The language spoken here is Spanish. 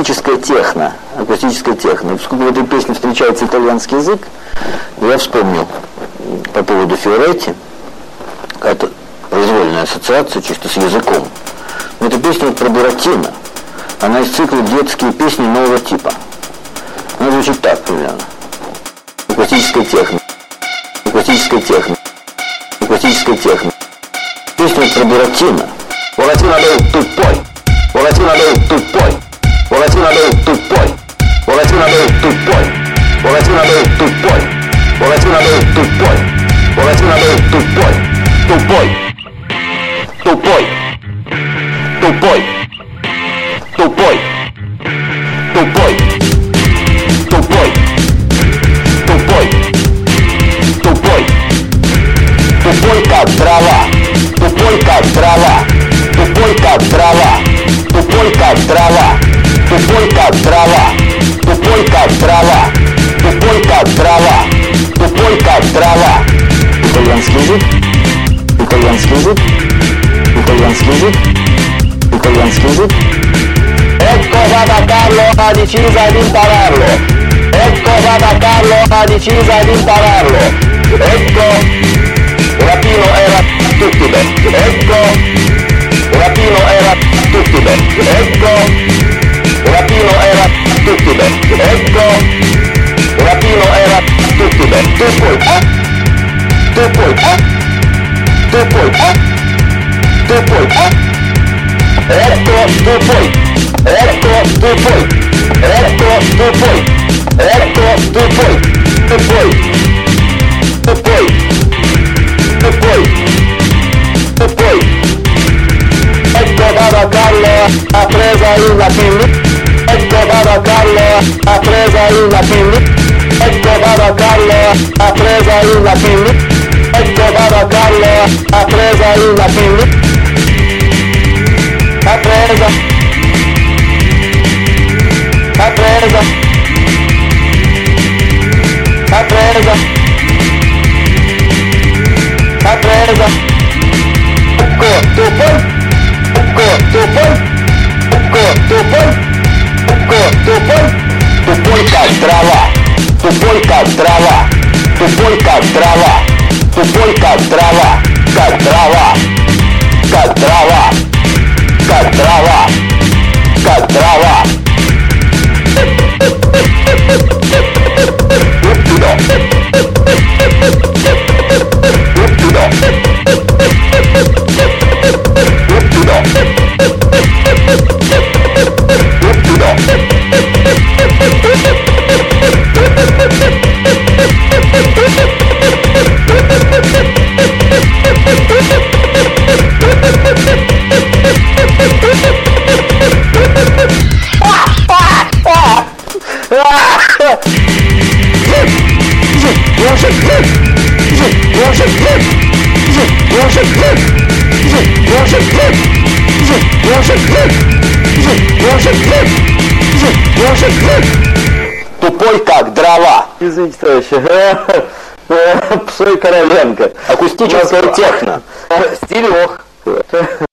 акустическая техно. Акустическая техно. Поскольку в этой песне встречается итальянский язык, я вспомнил по поводу Фиоретти, какая-то произвольная ассоциация чисто с языком. Но эта песня про Буратино. Она из цикла «Детские песни нового типа». Она звучит так примерно. Акустическая техно. Акустическая техно. Акустическая техно. Песня про Буратино. Буратино был тупой. de tu boy. O es una de tu boy. Tu boy. Tu boy. Tu boy. Tu boy. Tu boy. Tu boy. Tu boy. Tu boy. Tu boy castraba. Tu boy castraba. Tu boy castraba. Tu boy castraba. kolyan sfusi, il colgan sfusi, il colgan sfusi. Ecco Papa Carlo ha deciso di impararlo. Ecco Papa Carlo ha deciso di impararlo. Ecco, Rapino era stupido. Ecco, Rapino era stupido. Ecco, Rapino era stupido. Ecco, Rapino era stupido. Tu puoi, eh? Tu puoi, eh? depois, depois, eco depois, eco depois, eco depois, eco depois, depois, depois, depois, depois. É tomada Carlos, a presa e na a presa a presa e na pili para Carlos, a presa y la pila. A presa. E a presa. A presa. A presa. Go, tu pon. Go, tu pon. Go, tu pon. Go, tu pon. Tu polca traba. Tu polca traba. Tu polca traba. скупой, как трава, как трава. Тупой как дрова. Извините, товарищи. Псой Короленко. Акустическая техно. Стилек.